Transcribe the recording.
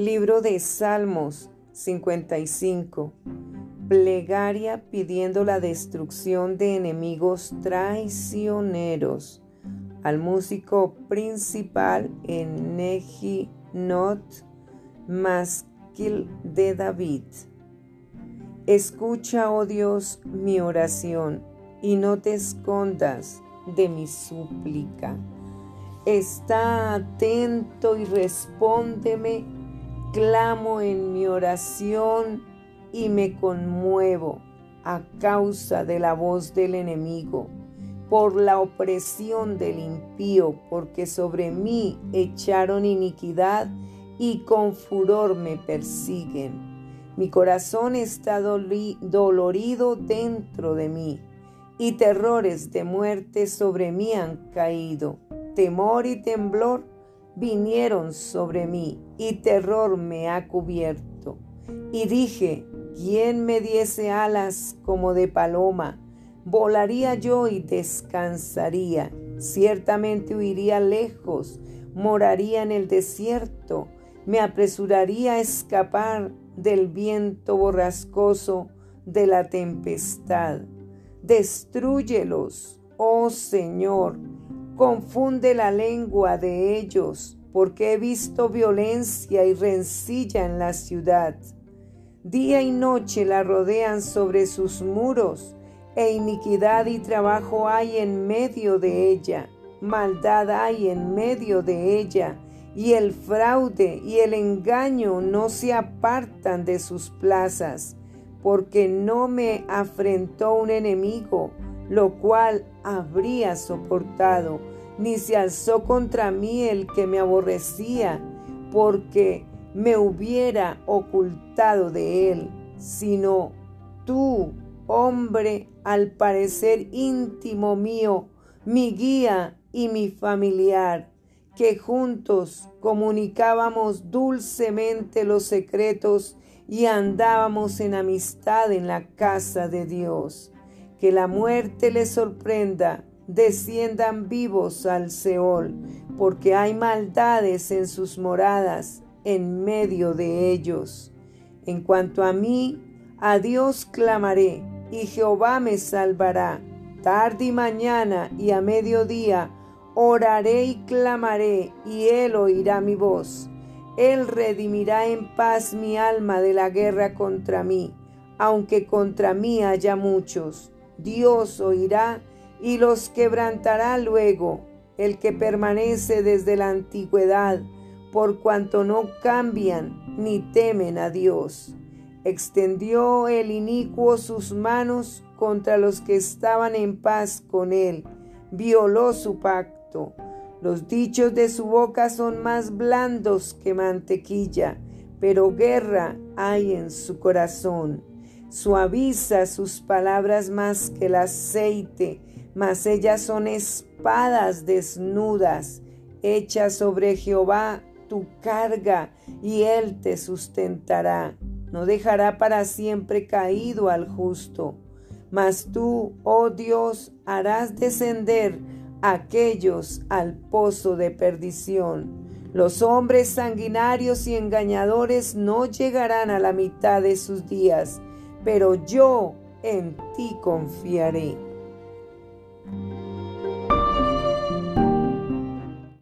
Libro de Salmos 55. Plegaria pidiendo la destrucción de enemigos traicioneros. Al músico principal en Not Masquil de David. Escucha, oh Dios, mi oración y no te escondas de mi súplica. Está atento y respóndeme clamo en mi oración y me conmuevo a causa de la voz del enemigo, por la opresión del impío, porque sobre mí echaron iniquidad y con furor me persiguen. Mi corazón está dolorido dentro de mí, y terrores de muerte sobre mí han caído. Temor y temblor vinieron sobre mí y terror me ha cubierto. Y dije, ¿quién me diese alas como de paloma? Volaría yo y descansaría. Ciertamente huiría lejos, moraría en el desierto, me apresuraría a escapar del viento borrascoso de la tempestad. Destrúyelos, oh Señor, confunde la lengua de ellos, porque he visto violencia y rencilla en la ciudad. Día y noche la rodean sobre sus muros, e iniquidad y trabajo hay en medio de ella, maldad hay en medio de ella, y el fraude y el engaño no se apartan de sus plazas, porque no me afrentó un enemigo, lo cual habría soportado, ni se alzó contra mí el que me aborrecía, porque me hubiera ocultado de él, sino tú, hombre, al parecer íntimo mío, mi guía y mi familiar, que juntos comunicábamos dulcemente los secretos y andábamos en amistad en la casa de Dios. Que la muerte les sorprenda, desciendan vivos al Seol, porque hay maldades en sus moradas en medio de ellos. En cuanto a mí, a Dios clamaré, y Jehová me salvará. Tarde y mañana y a mediodía oraré y clamaré, y Él oirá mi voz. Él redimirá en paz mi alma de la guerra contra mí, aunque contra mí haya muchos. Dios oirá y los quebrantará luego, el que permanece desde la antigüedad, por cuanto no cambian ni temen a Dios. Extendió el inicuo sus manos contra los que estaban en paz con él, violó su pacto. Los dichos de su boca son más blandos que mantequilla, pero guerra hay en su corazón. Suaviza sus palabras más que el aceite, mas ellas son espadas desnudas, hechas sobre Jehová tu carga, y él te sustentará. No dejará para siempre caído al justo, mas tú, oh Dios, harás descender aquellos al pozo de perdición. Los hombres sanguinarios y engañadores no llegarán a la mitad de sus días pero yo en ti confiaré.